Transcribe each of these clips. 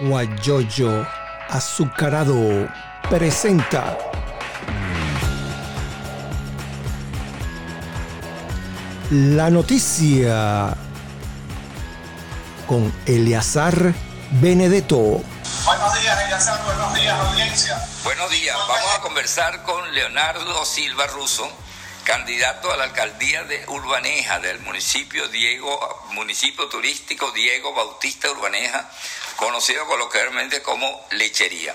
Guayoyo Azucarado presenta la noticia con Eleazar Benedetto. Buenos días, Eleazar. Buenos días, audiencia. Buenos días. Vamos a conversar con Leonardo Silva Russo, candidato a la alcaldía de Urbaneja, del municipio Diego, municipio turístico Diego Bautista Urbaneja, conocido coloquialmente como Lechería.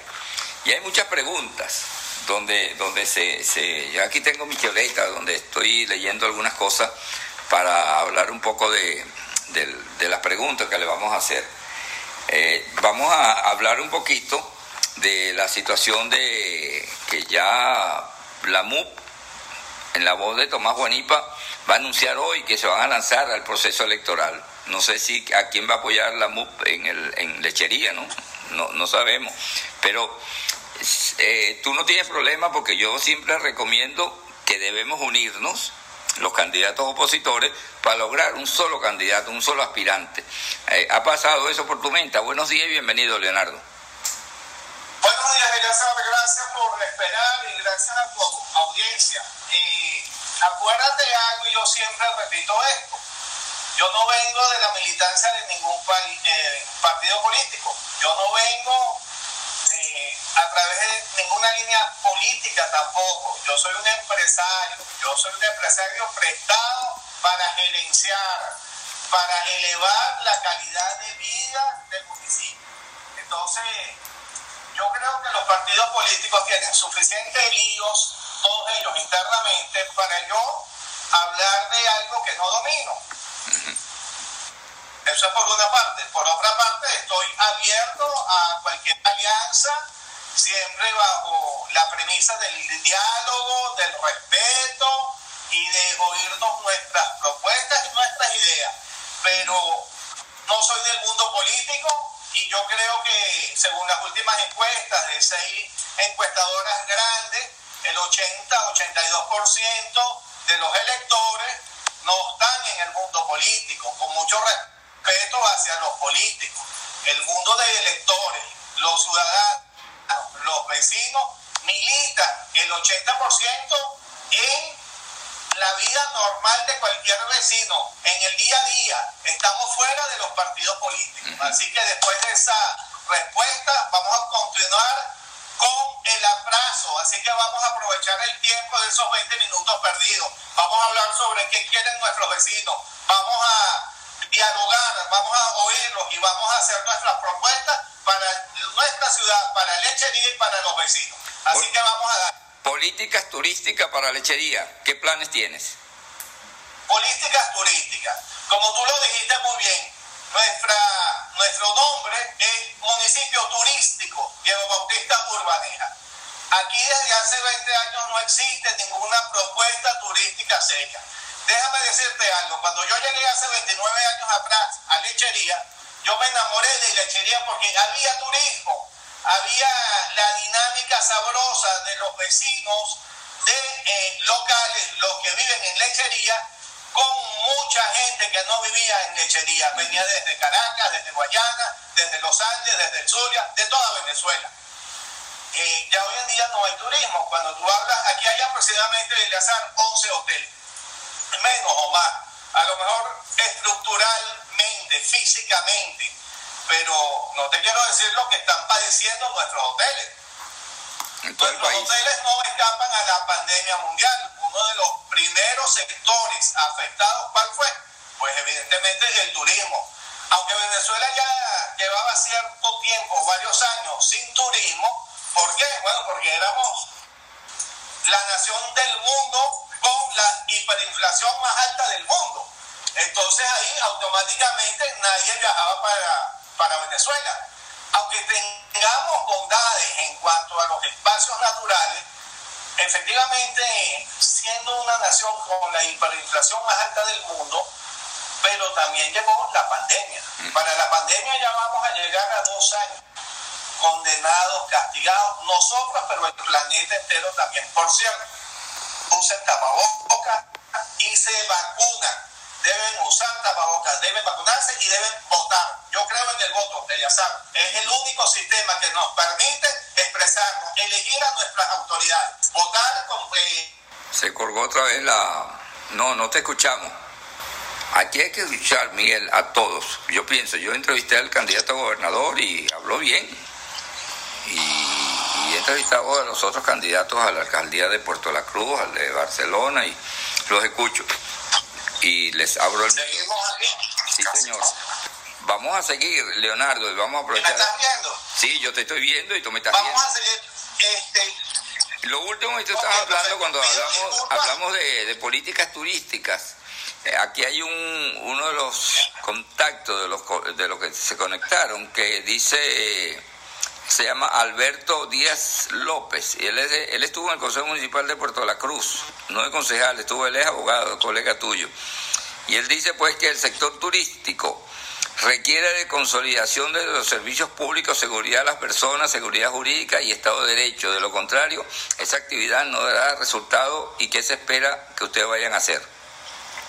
Y hay muchas preguntas donde, donde se, se, yo aquí tengo mi chuleta, donde estoy leyendo algunas cosas para hablar un poco de, de, las preguntas que le vamos a hacer. Eh, vamos a hablar un poquito de la situación de que ya la MUP, en la voz de Tomás Juanipa, va a anunciar hoy que se van a lanzar al proceso electoral. No sé si a quién va a apoyar la MUP en, el, en lechería, ¿no? No, no sabemos. Pero eh, tú no tienes problema porque yo siempre recomiendo que debemos unirnos los candidatos opositores para lograr un solo candidato, un solo aspirante. Eh, ¿Ha pasado eso por tu mente? Buenos días y bienvenido, Leonardo. Buenos días. Gracias por esperar y gracias a tu audiencia. Y acuérdate algo, y yo siempre repito esto. Yo no vengo de la militancia de ningún eh, partido político. Yo no vengo eh, a través de ninguna línea política tampoco. Yo soy un empresario. Yo soy un empresario prestado para gerenciar, para elevar la calidad de vida del municipio. Entonces, yo creo que los partidos políticos tienen suficientes líos, todos ellos internamente, para yo hablar de algo que no domino. Eso es por una parte. Por otra parte, estoy abierto a cualquier alianza, siempre bajo la premisa del diálogo, del respeto y de oírnos nuestras propuestas y nuestras ideas. Pero no soy del mundo político, y yo creo que según las últimas encuestas de seis encuestadoras grandes, el 80-82% de los electores no están en el mundo político, con mucho respeto hacia los políticos. El mundo de electores, los ciudadanos, los vecinos, militan el 80% en la vida normal de cualquier vecino, en el día a día, estamos fuera de los partidos políticos. Así que después de esa respuesta, vamos a continuar con el abrazo. Así que vamos a aprovechar el tiempo de esos 20 minutos perdidos. Vamos a hablar sobre qué quieren nuestros vecinos. Vamos a dialogar, vamos a oírlos y vamos a hacer nuestras propuestas para nuestra ciudad, para Lechería y para los vecinos. Así que vamos a dar. Políticas turísticas para lechería. ¿Qué planes tienes? Políticas turísticas. Como tú lo dijiste muy bien, nuestra, nuestro nombre es Municipio Turístico Diego Bautista Urbaneja. Aquí desde hace 20 años no existe ninguna propuesta turística seria. Déjame decirte algo, cuando yo llegué hace 29 años atrás a Lechería, yo me enamoré de Lechería porque había turismo había la dinámica sabrosa de los vecinos de eh, locales, los que viven en lechería, con mucha gente que no vivía en lechería. Venía desde Caracas, desde Guayana, desde Los Andes, desde Zulia, de toda Venezuela. Eh, ya hoy en día no hay turismo. Cuando tú hablas, aquí hay aproximadamente, azar 11 hoteles, menos o más. A lo mejor estructuralmente, físicamente, pero no te quiero decir lo que están padeciendo nuestros hoteles. Nuestros hoteles no escapan a la pandemia mundial. Uno de los primeros sectores afectados, ¿cuál fue? Pues evidentemente el turismo. Aunque Venezuela ya llevaba cierto tiempo, varios años sin turismo, ¿por qué? Bueno, porque éramos la nación del mundo con la hiperinflación más alta del mundo. Entonces ahí automáticamente nadie viajaba para, para Venezuela. Aunque tengamos bondades en cuanto a los espacios naturales, efectivamente, siendo una nación con la hiperinflación más alta del mundo, pero también llegó la pandemia. Para la pandemia ya vamos a llegar a dos años, condenados, castigados, nosotros, pero el planeta entero también. Por cierto, usen tapabocas y se vacunan. Deben usar tapabocas, deben vacunarse y deben votar Yo creo en el voto, Eliazar. Es el único sistema que nos permite expresarnos, elegir a nuestras autoridades, votar con... Eh... Se colgó otra vez la... No, no te escuchamos. Aquí hay que escuchar, Miguel, a todos. Yo pienso, yo entrevisté al candidato a gobernador y habló bien. Y, he entrevistado a los otros candidatos a la alcaldía de Puerto La Cruz, al de Barcelona, y los escucho. Y les abro el... Seguimos aquí. Sí, señor. Vamos a seguir, Leonardo, y vamos a aprovechar. ¿Me estás viendo? Sí, yo te estoy viendo y tú me estás vamos viendo. Vamos a seguir. Este, lo último que tú estabas hablando cuando hablamos, hablamos de, de políticas turísticas. Eh, aquí hay un, uno de los contactos de los, de los que se conectaron que dice, se llama Alberto Díaz López, y él, es él estuvo en el Consejo Municipal de Puerto La Cruz, no es concejal, estuvo, él es abogado, colega tuyo. Y él dice pues que el sector turístico requiere de consolidación de los servicios públicos, seguridad de las personas, seguridad jurídica y Estado de Derecho. De lo contrario, esa actividad no dará resultado y qué se espera que ustedes vayan a hacer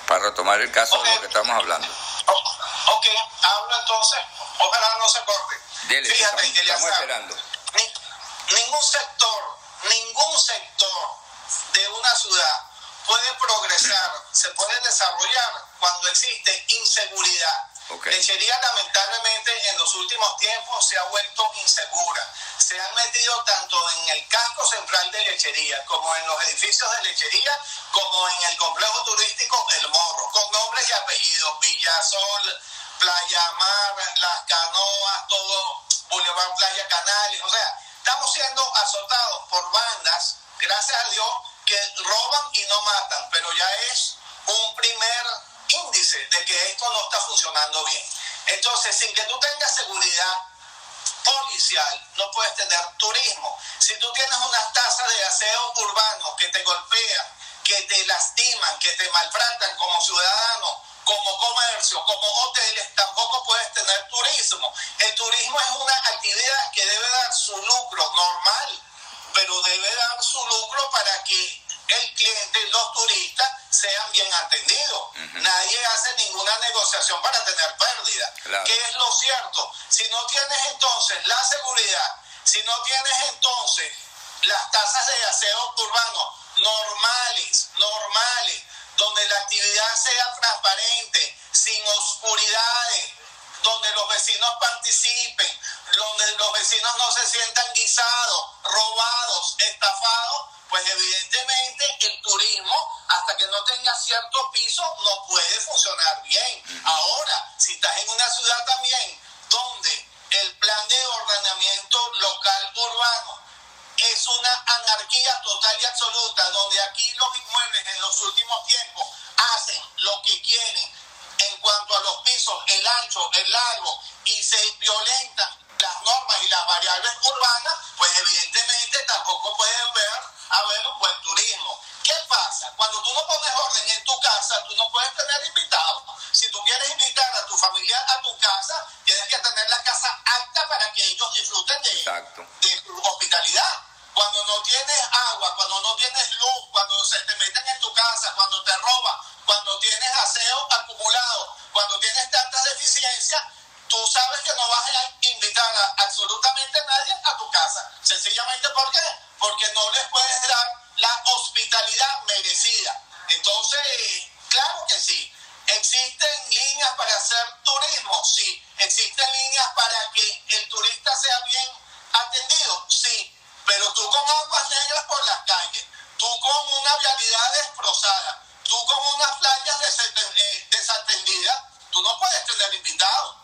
para retomar el caso de lo que estamos hablando. Ok, hablo entonces, ojalá no se corte. Dele, Fíjate, estamos, estamos esperando. Ni, ningún sector, ningún sector de una ciudad puede progresar, se puede desarrollar cuando existe inseguridad. Okay. Lechería lamentablemente en los últimos tiempos se ha vuelto insegura. Se han metido tanto en el casco central de Lechería como en los edificios de Lechería como en el complejo turístico El Morro, con nombres y apellidos, Villasol, Playa Mar, Las Canoas, todo, Boulevard Playa Canales, o sea, estamos siendo azotados por bandas, gracias a Dios, que roban y no matan, pero ya es un primer índice de que esto no está funcionando bien. Entonces, sin que tú tengas seguridad policial, no puedes tener turismo. Si tú tienes unas tasas de aseo urbano que te golpean, que te lastiman, que te maltratan como ciudadano, como comercio, como hoteles, tampoco puedes tener turismo. El turismo es una actividad que debe dar su lucro normal, pero debe dar su lucro para que el cliente, los turistas, sean bien atendidos. Nadie hace ninguna negociación para tener pérdida. ¿Qué es lo cierto? Si no tienes entonces la seguridad, si no tienes entonces las tasas de aseo urbano normales, normales, donde la actividad sea transparente, sin oscuridades, donde los vecinos participen, donde los vecinos no se sientan guisados, robados, estafados, pues evidentemente el turismo, hasta que no tenga cierto piso, no puede funcionar bien. Ahora, si estás en una ciudad también donde el plan de ordenamiento local urbano es una anarquía total y absoluta, donde aquí los inmuebles en los últimos tiempos hacen lo que quieren en cuanto a los pisos, el ancho, el largo, y se violentan las normas y las variables urbanas, pues evidentemente tampoco pueden ver haber un buen turismo. ¿Qué pasa? Cuando tú no pones orden en tu casa, tú no puedes tener invitados. Si tú quieres invitar a tu familia a tu casa, tienes que tener la casa apta para que ellos disfruten de, de hospitalidad. Cuando no tienes agua, cuando no tienes luz, cuando se te meten en tu casa, cuando te roban, cuando tienes aseo acumulado, cuando tienes tantas deficiencias, tú sabes que no vas a invitar a absolutamente nadie a tu casa. Sencillamente, ¿por qué? Porque no les puedes dar la hospitalidad merecida. Entonces, claro que sí. ¿Existen líneas para hacer turismo? Sí. ¿Existen líneas para que el turista sea bien atendido? Sí. Pero tú con aguas negras por las calles, tú con una vialidad destrozada, tú con unas playas eh, desatendidas, tú no puedes tener invitados.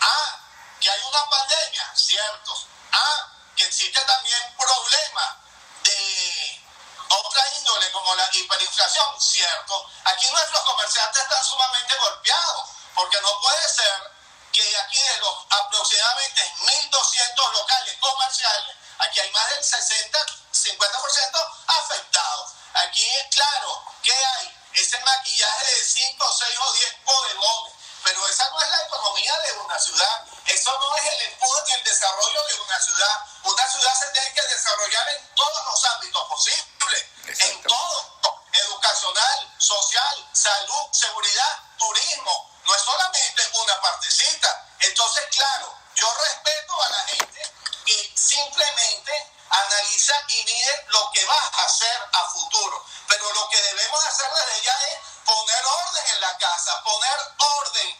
Ah, que hay una pandemia, cierto. Ah, existe también problemas de otra índole como la hiperinflación, cierto. Aquí nuestros comerciantes están sumamente golpeados, porque no puede ser que aquí de los aproximadamente 1.200 locales comerciales, aquí hay más del 60, 50% afectados. Aquí es claro que hay ese maquillaje de 5, 6 o 10 bodegones pero esa no es la economía de una ciudad, eso no es el empuje ni el desarrollo de una ciudad. Una ciudad se tiene que desarrollar en todos los ámbitos posibles, en todo, educacional, social, salud, seguridad, turismo. No es solamente una partecita, Entonces, claro, yo respeto a la gente que simplemente analiza y mide lo que va a hacer a futuro. Pero lo que debemos hacer desde ya es poner orden en la casa, poner orden.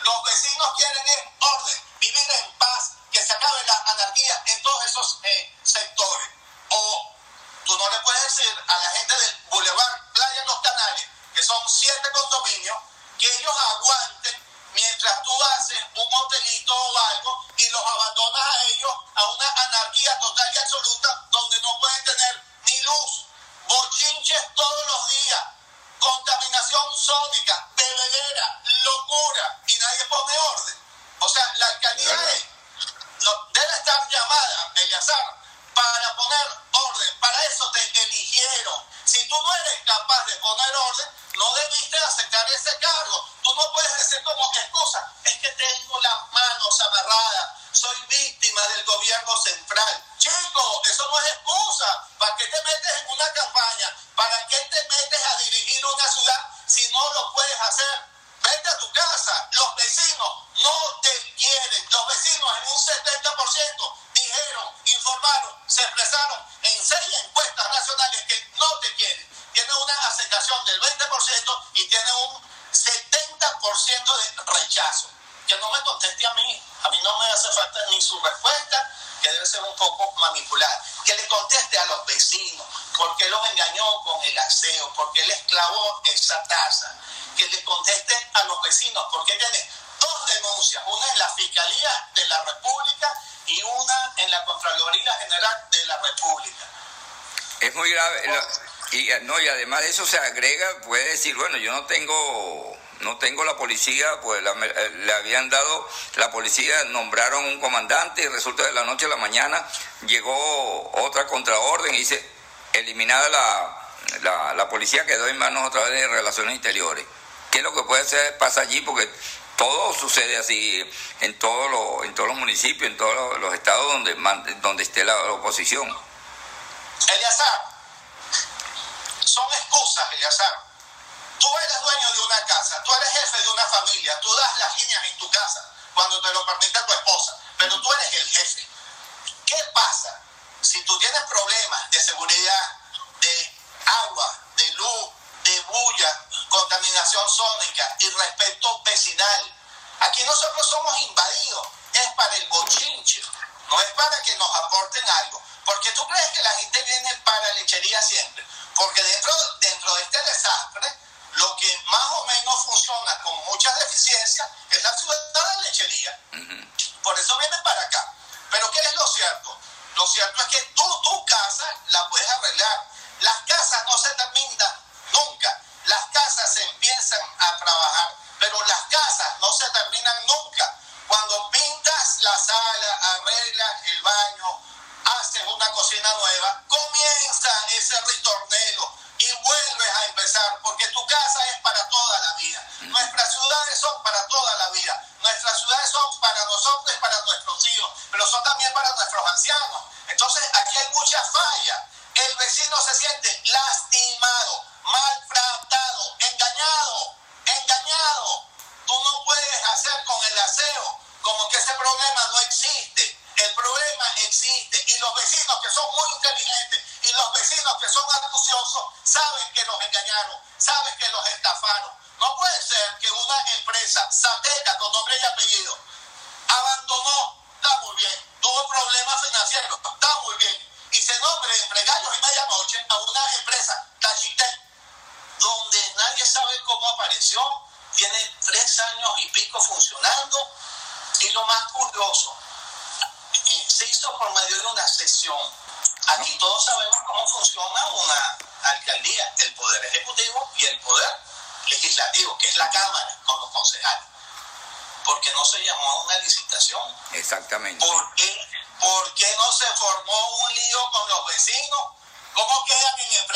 Los vecinos quieren es orden, vivir en paz, se acabe la anarquía en todos esos eh, sectores. O tú no le puedes decir a la gente del Boulevard Playa Los Canales, que son siete condominios, que ellos aguanten mientras tú haces un hotelito o algo y los abandonas a ellos a una anarquía total y absoluta donde no pueden tener ni luz, bochinches todos los días, contaminación sónica, bebedera, locura y nadie pone orden. O sea, la alcaldía debe estar llamada, Eliazar, para poner orden. Para eso te eligieron. Si tú no eres capaz de poner orden, no debiste aceptar ese cargo. Tú no puedes decir como excusa, es que tengo las manos amarradas, soy víctima del gobierno central. Chico, eso no es excusa. ¿Para qué te metes en una campaña? ¿Para qué te metes a dirigir una ciudad si no lo puedes hacer? Vete a tu casa. Los vecinos no te quieren. Los vecinos en un 70% dijeron, informaron, se expresaron en seis encuestas nacionales que no te quieren. Tiene una aceptación del 20% y tiene un 70% de rechazo. Que no me conteste a mí. A mí no me hace falta ni su respuesta, que debe ser un poco manipulada. Que le conteste a los vecinos, porque los engañó con el aseo, porque les clavó esa tasa. Que le conteste a los vecinos, porque tiene denuncias, una en la Fiscalía de la República y una en la Contraloría General de la República. Es muy grave. Y, no, y además de eso se agrega, puede decir, bueno, yo no tengo no tengo la policía, pues eh, le habían dado, la policía nombraron un comandante y resulta de la noche a la mañana llegó otra contraorden y dice, eliminada la, la, policía quedó en manos otra vez de Relaciones Interiores. ¿Qué es lo que puede ser, pasa allí? Porque todo sucede así en, todos los, en todos los municipios, en todos los, estados donde, donde esté la, oposición. Eliazar, son excusas, Eliazar. Tú eres dueño de una casa, tú eres jefe de una familia, tú das las líneas en tu casa cuando te lo permite tu esposa, pero tú eres el jefe. ¿Qué pasa si tú tienes problemas de seguridad, de agua, de luz, de bulla, contaminación sónica y respeto vecinal? Aquí nosotros somos invadidos, es para el bochinche, no es para que nos aporten algo. Porque tú crees que la gente viene para lechería siempre. Porque dentro, dentro de este desastre, lo que más o menos funciona con mucha deficiencia es la ciudad de lechería. Por eso vienen para acá. Pero ¿qué es lo cierto? Lo cierto es que tú, tu casa la puedes arreglar. Las casas no se terminan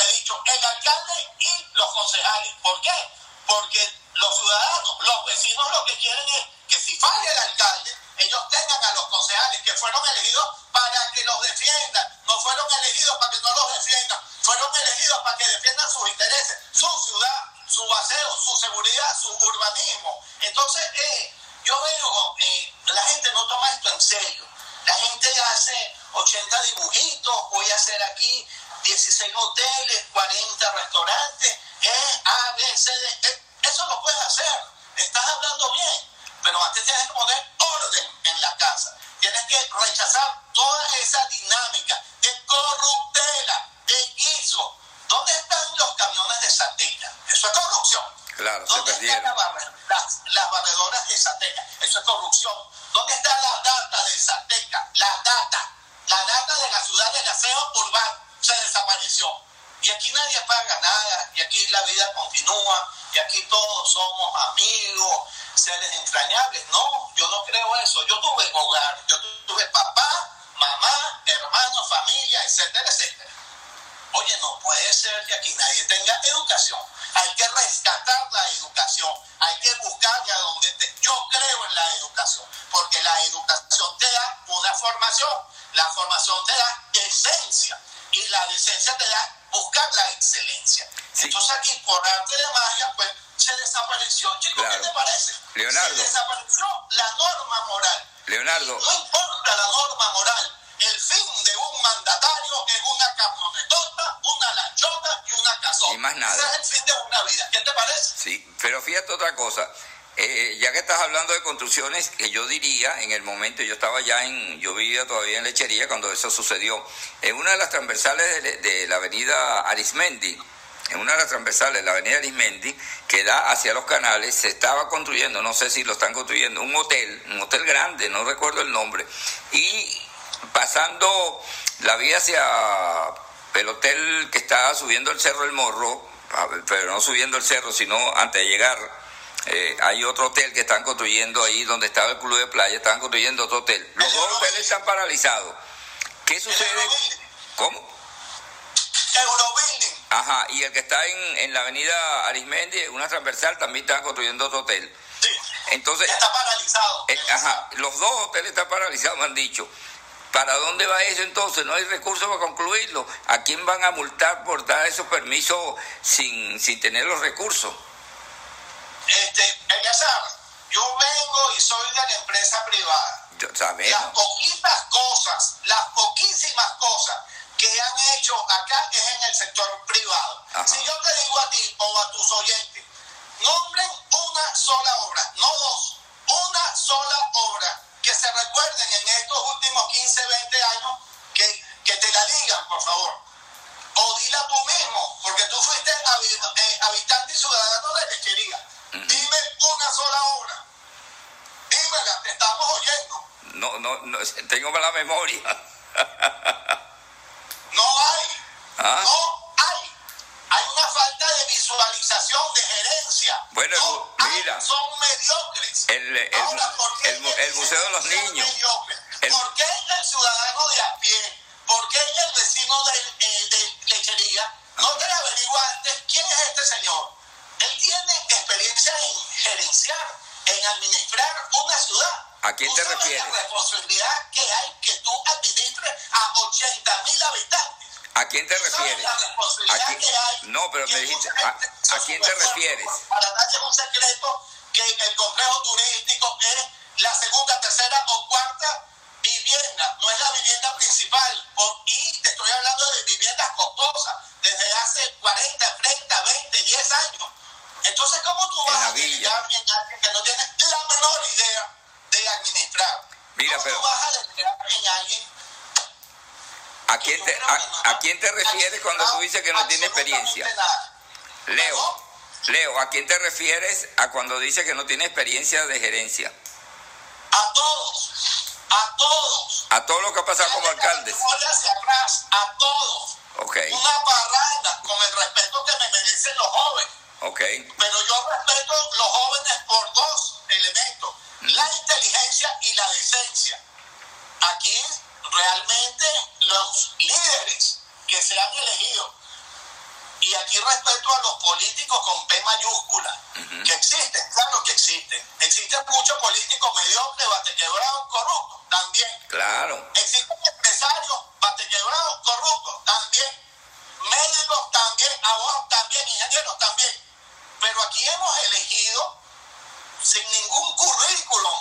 en entredicho el alcalde y los concejales? ¿Por qué? Porque los ciudadanos, los vecinos lo que quieren es que si falla el alcalde, ellos tengan a los concejales que fueron elegidos para que los defiendan, no fueron elegidos para que no los defiendan, fueron elegidos para que defiendan sus intereses, su ciudad, su baseo, su seguridad, su urbanismo. Entonces, eh, yo veo, eh, la gente no toma esto en serio. La gente hace 80 dibujitos, voy a hacer aquí 16 hoteles, 40 restaurantes, E, A, B, C, D. E. Eso lo puedes hacer, estás hablando bien, pero antes tienes que poner orden en la casa. Tienes que rechazar toda esa dinámica de corruptela, de guiso. ¿Dónde están los camiones de Sateca? Eso es corrupción. Claro, se ¿Dónde perdieron. están las, las, las barredoras de Sateca? Eso es corrupción. ¿Dónde están las datas de Sateca? Las datas. La data de la ciudad del aseo urbano se desapareció. Y aquí nadie paga nada, y aquí la vida continúa, y aquí todos somos amigos, seres entrañables. No, yo no creo eso. Yo tuve hogar, yo tuve papá, mamá, hermanos, familia, etcétera, etcétera. Oye, no puede ser que aquí nadie tenga educación. Hay que rescatar la educación, hay que buscarla donde esté. Yo creo en la educación, porque la educación te da una formación, la formación te da esencia y la decencia te da buscar la excelencia. Sí. Entonces aquí, por arte de magia, pues se desapareció, chico, Claro. ¿qué te parece? Leonardo. Se desapareció la norma moral. Leonardo, No importa la norma moral, el fin de un mandatario es una camionetota, una lanchota y una casota. Y más nada. Ese es el fin de una vida. ¿Qué te parece? Sí, pero fíjate otra cosa. Eh, ya que estás hablando de construcciones, que yo diría, en el momento, yo estaba ya en, yo vivía todavía en Lechería cuando eso sucedió, en una de las transversales de, la avenida Arismendi, en una de las transversales de la avenida Arismendi, que da hacia los canales, se estaba construyendo, no sé si lo están construyendo, un hotel, un hotel grande, no recuerdo el nombre, y pasando la vía hacia el hotel que está subiendo el Cerro El Morro, pero no subiendo el cerro, sino antes de llegar, eh, hay otro hotel que están construyendo ahí donde estaba el club de playa, están construyendo otro hotel. Los dos hoteles están paralizados. ¿Qué sucede? ¿Cómo? Ajá, y el que está en, en la avenida Arismendi, una transversal, también están construyendo otro hotel. Sí. Entonces, Está paralizado. eh, ajá, los dos hoteles están paralizados, me han dicho. ¿Para dónde va eso entonces? No hay recursos para concluirlo. ¿A quién van a multar por dar esos permisos sin, sin tener los recursos? Este, Eleazar, yo vengo y soy de la empresa privada. Yo- ¿Sabes? Las poquitas cosas, las poquísimas cosas que han hecho acá es en el sector privado. Ajá. Si yo te digo a ti o a tus oyentes, nombren una sola obra, no dos, una sola obra que se recuerden en estos últimos 15, 20 años, que, que te la digan, por favor. O dila tú mismo, No, no, tengo mala memoria. No hay. ¿Ah? No hay. Hay una falta de visualización, de gerencia. Bueno, no hay, mira. son mediocres. El- el- Ahora, ¿por qué el mu- el Museo de los Niños. ¿Por qué el ciudadano de a pie? ¿Por qué el vecino de, eh, de lechería no te averigua antes quién es este señor? Él tiene experiencia en gerenciar, en administrar una ciudad. ¿A quién ¿Tú te refieres? La responsabilidad que hay que tú administres a 80 mil habitantes. ¿A quién te ¿Tú sabes refieres? la responsabilidad ¿A quién- que hay? No, pero me dijiste, ¿a, a quién te refieres? Para nadie es un secreto que el complejo turístico es la segunda, tercera o cuarta vivienda, no es la vivienda principal. Y te estoy hablando de viviendas costosas desde hace 40, 30, 20, 10 años. Entonces, ¿cómo tú vas a villa. en alguien que no tiene la menor idea de administrar? Mira, ¿Cómo pero- tú vas a delegar en alguien ¿A quién te, a, a quién te refieres cuando tú dices que no tiene experiencia? Leo, Leo, ¿a quién te refieres a cuando dices que no tiene experiencia de gerencia? A todos, a todos. A todo lo que ha pasado como alcaldes. Hacia atrás, a todos. Ok, Una parranda con el respeto que me merecen los jóvenes. ok. Pero yo respeto los jóvenes por dos elementos, la inteligencia y la decencia. Aquí realmente los líderes que se han elegido, y aquí respeto a los políticos con P mayúscula, que existen, claro que existen. Existen muchos políticos mediocres, batequebrados, corruptos, también. Claro. Existen empresarios batequebrados, corruptos, también. Médicos también, abogados también, ingenieros también. Pero aquí hemos elegido sin ningún currículum.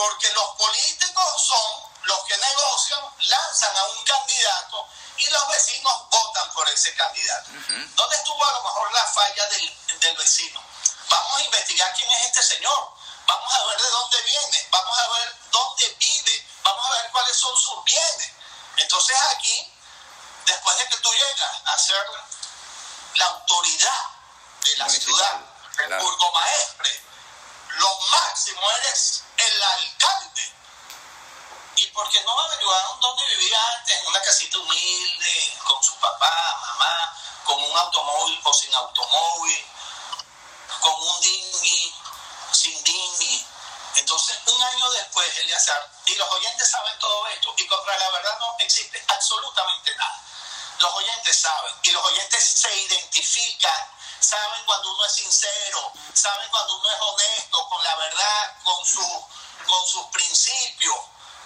Porque los políticos son los que negocian, lanzan a un candidato y los vecinos votan por ese candidato. ¿Dónde estuvo a lo mejor la falla del, del vecino? Vamos a investigar quién es este señor, vamos a ver de dónde viene, vamos a ver dónde vive, vamos a ver cuáles son sus bienes. Entonces aquí, después de que tú llegas a ser la autoridad de la ciudad, el burgomaestre, lo máximo eres el alcalde. ¿Y por qué no averiguaron dónde vivía antes? En una casita humilde, con su papá, mamá, con un automóvil o sin automóvil, con un dinghy, sin dinghy. Entonces, un año después, Eliazar, y los oyentes saben todo esto, y contra la verdad no existe absolutamente nada. Los oyentes saben, y los oyentes se identifican saben cuando uno es sincero, saben cuando uno es honesto con la verdad, con, su, con sus principios.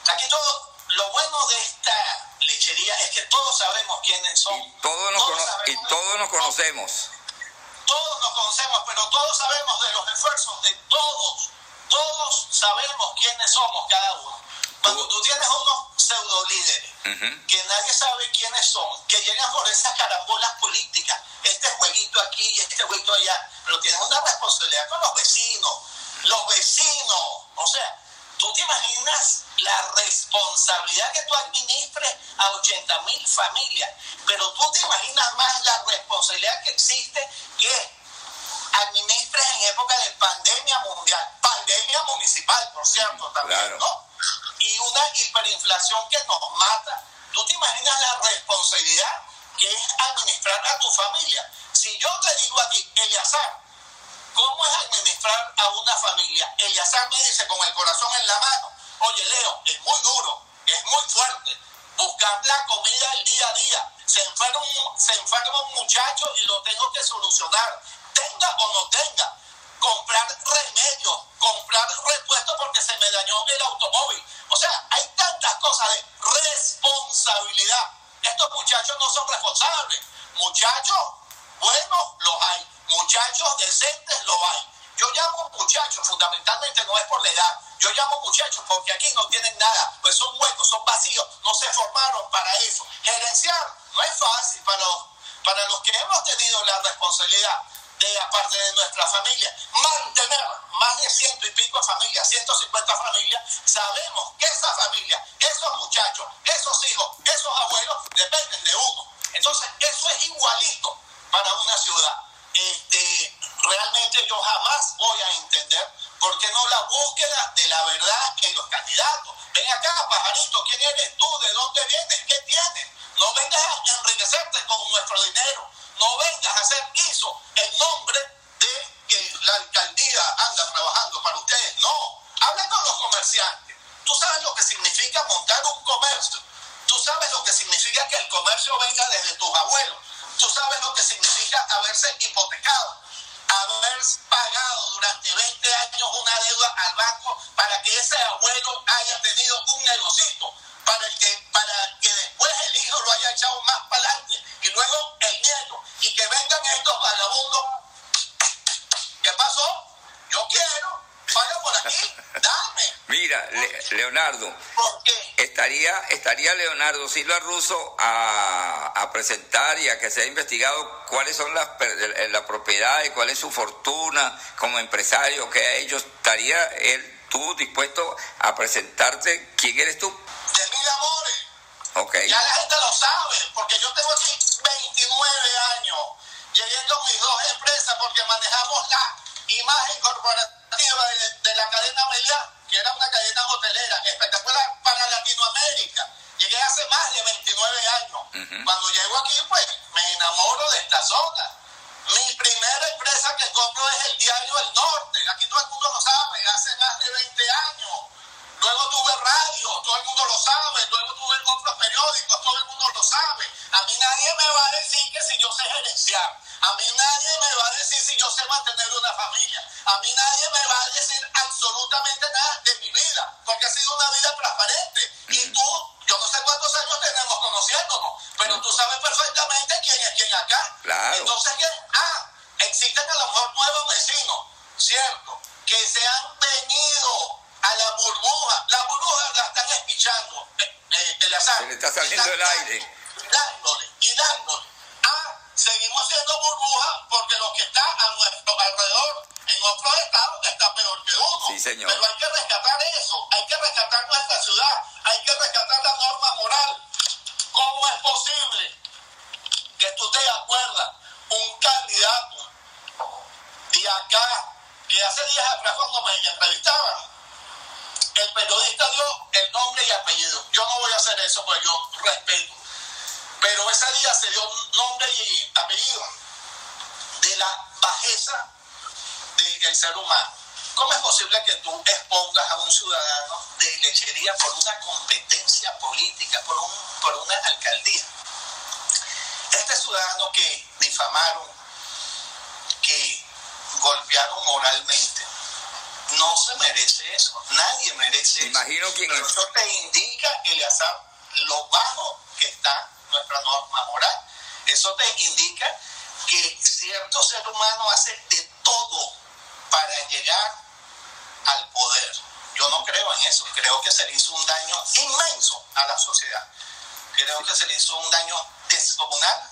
Aquí todo, lo bueno de esta lechería es que todos sabemos quiénes son. Y todos nos, y todos nos conocemos. Todos nos conocemos, pero todos sabemos de los esfuerzos de todos. Todos sabemos quiénes somos cada uno. Cuando tú tienes unos pseudo líderes que nadie sabe quiénes son, que llegan por esas carambolas políticas, este jueguito aquí y este jueguito allá, pero tienes una responsabilidad con los vecinos. Los vecinos, o sea, tú te imaginas la responsabilidad que tú administres a 80 mil familias, pero tú te imaginas más la responsabilidad que existe que administres en época de pandemia mundial, pandemia municipal, por cierto, también, ¿no? Y una hiperinflación que nos mata. ¿Tú te imaginas la responsabilidad que es administrar a tu familia. Si yo te digo a ti, Eliazar, ¿cómo es administrar a una familia? Eliazar me dice con el corazón en la mano, oye Leo, es muy duro, es muy fuerte, buscar la comida el día a día, se enferma, se enferma un muchacho y lo tengo que solucionar, tenga o no tenga, comprar remedios, comprar repuestos porque se me dañó el automóvil. O sea, hay tantas cosas de responsabilidad estos muchachos no son responsables. Muchachos buenos los hay, muchachos decentes los hay. Yo llamo muchachos, fundamentalmente no es por la edad, yo llamo muchachos porque aquí no tienen nada, pues son huecos, son vacíos, no se formaron para eso. Gerenciar no es fácil para los, para los que hemos tenido la responsabilidad de, aparte de nuestra familia, mantener más de ciento y pico familias, 150 familias, sabemos que esa familia, esos muchachos, esos hijos, esos abuelos dependen de uno. Entonces, eso es igualito para una ciudad. Este, realmente yo jamás voy a entender por qué no la búsqueda de la verdad en los candidatos. Ven acá, pajarito, ¿quién eres tú? ¿De dónde vienes? ¿Qué tienes? No vengas a enriquecerte con nuestro dinero no vengas a hacer eso Leonardo, ¿Por qué? estaría, estaría Leonardo Silva Russo a, a, presentar y a que sea investigado cuáles son las la propiedades, cuál es su fortuna como empresario que ha hecho. ¿Estaría él, tú dispuesto a presentarte? ¿Quién eres tú? De mil amores. Okay. Ya la gente lo sabe, porque yo tengo aquí 29 años. Llegué con mis dos empresas porque manejamos la imagen corporativa de, de la cadena Meliá, que era una cadena hotelera espectacular para Latinoamérica. Llegué hace más de 29 años. Uh -huh. Cuando llego aquí, pues me enamoro de esta zona. Mi primera empresa que compro es el Diario El Norte. Aquí todo el mundo lo sabe, hace más de 20 años. Luego tuve radio, todo el mundo lo sabe. Luego tuve otros periódicos, todo el mundo lo sabe. A mí nadie me va a decir que si yo sé gerenciar. A mí nadie me va a decir si yo sé mantener una familia. A mí nadie me va a decir absolutamente nada de mi vida, porque ha sido una vida transparente. Y tú, yo no sé cuántos años tenemos conociéndonos, pero tú sabes perfectamente quién es quién acá. Claro. Entonces, ¿qué? Ah, existen a lo mejor nuevos vecinos, ¿cierto? Que se han venido a la burbuja. La burbuja la están espichando. Eh, eh, el azar. Se le está saliendo el aire. Dándole, y dándole. Ah, seguimos siendo burbuja porque lo que está a nuestro alrededor en otros estados está peor que uno. Sí, señor. Pero hay que rescatar eso, hay que rescatar nuestra ciudad, hay que rescatar la norma moral. ¿Cómo es posible que tú te acuerdas un candidato de acá que hace días atrás cuando me entrevistaban, el periodista dio el nombre y apellido. Yo no voy a hacer eso porque yo respeto. Pero ese día se dio nombre y apellido de la bajeza del ser humano. ¿Cómo es posible que tú expongas a un ciudadano de lechería por una competencia política, por, un, por una alcaldía? Este ciudadano que difamaron, que golpearon moralmente, no se merece eso. Nadie merece Me imagino eso. quién Pero es. eso te indica, Eleazar, lo bajo que está nuestra norma moral. Eso te indica que cierto ser humano hace de todo para llegar al poder. Yo no creo en eso. Creo que se le hizo un daño inmenso a la sociedad. Creo que se le hizo un daño descomunal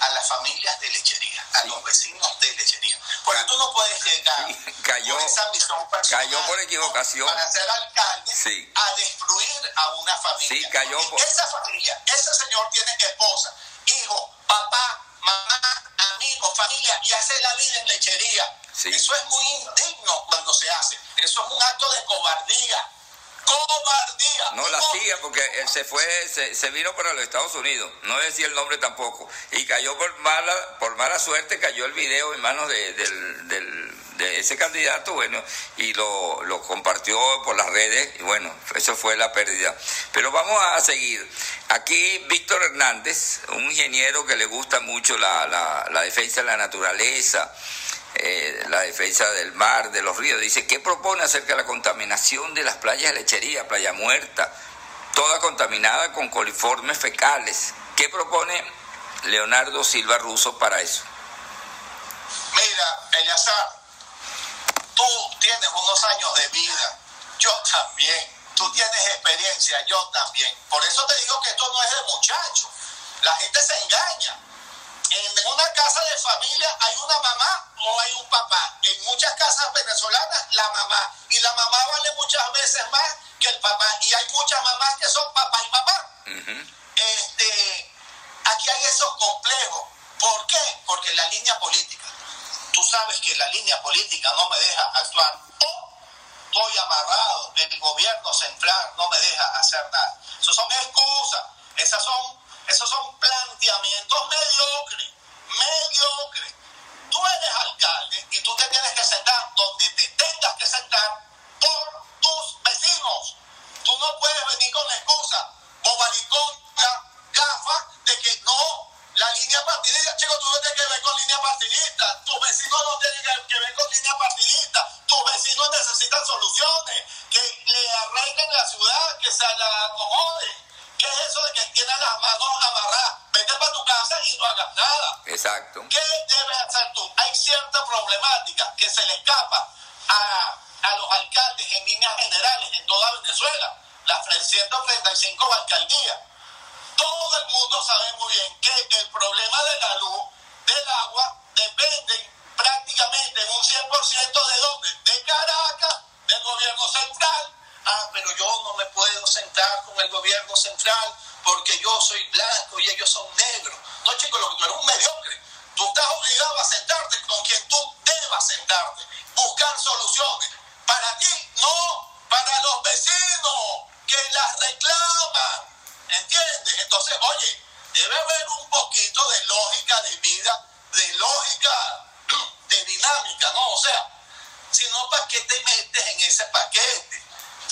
a las familias de lechería, a los vecinos de lechería. Porque tú no puedes llegar Sí, cayó- con esa ambición personal cayó por equivocación. para ser alcalde Sí. a destruir a una familia. Sí, cayó por- Esa familia, ese señor tiene esposa, hijo, papá, mamá, familia y hace la vida en lechería. Sí. Eso es muy indigno cuando se hace. Eso es un acto de cobardía. Cobardía. No la siga porque él se fue, se, se vino para los Estados Unidos, no decía el nombre tampoco, y cayó por mala, por mala suerte, cayó el video en manos de, del, del- de ese candidato, bueno, y lo, lo compartió por las redes, y bueno, eso fue la pérdida. Pero vamos a seguir. Aquí Víctor Hernández, un ingeniero que le gusta mucho la, la, la defensa de la naturaleza, eh, la defensa del mar, de los ríos. Dice, ¿qué propone acerca de la contaminación de las playas de lechería, playa muerta, toda contaminada con coliformes fecales? ¿Qué propone Leonardo Silva Russo para eso? Mira, Eleazar, tú tienes unos años de vida, yo también. Tú tienes experiencia, yo también. Por eso te digo que esto no es de muchacho. La gente se engaña. En una casa de familia hay una mamá casas venezolanas, la mamá. Y la mamá vale muchas veces más que el papá. Y hay muchas mamás que son papá y mamá este, aquí hay esos complejos. ¿Por qué? Porque la línea política. Tú sabes que la línea política no me deja actuar. O estoy amarrado, el gobierno central no me deja hacer nada. Esos son excusas. Esas son, esos son planteamientos mediocres. Mediocres. Tú eres alcalde y tú te tienes que sentar donde te tengas que sentar por tus vecinos. Tú no puedes venir con la excusa bobaricón, gafa, de que no, la línea partidista, chicos, tú no tienes que ver con línea partidista, tus vecinos no tienen que- ver con línea partidista, tus vecinos necesitan soluciones, que le arreglen la ciudad, que se la acomoden. ¿Qué es eso de que tienen las manos amarradas? Vete para tu casa y no hagas nada. Exacto. ¿Qué debes hacer tú? Hay cierta problemática que se le escapa a, a los alcaldes en líneas generales en toda Venezuela, las 335 alcaldías. Todo el mundo sabe muy bien que el problema de la luz, del agua, depende prácticamente en un 100% de dónde? De Caracas, del gobierno central. Ah, pero yo no me puedo sentar con el gobierno central porque yo soy blanco y ellos son negros. No, chicos, lo que tú eres un mediocre. Tú estás obligado a sentarte con quien tú debas sentarte, buscar soluciones. Para ti, no, para los vecinos que las reclaman. ¿Entiendes? Entonces, oye, debe haber un poquito de lógica de vida, de lógica de dinámica, ¿no? O sea, si no, ¿para qué te metes en ese paquete?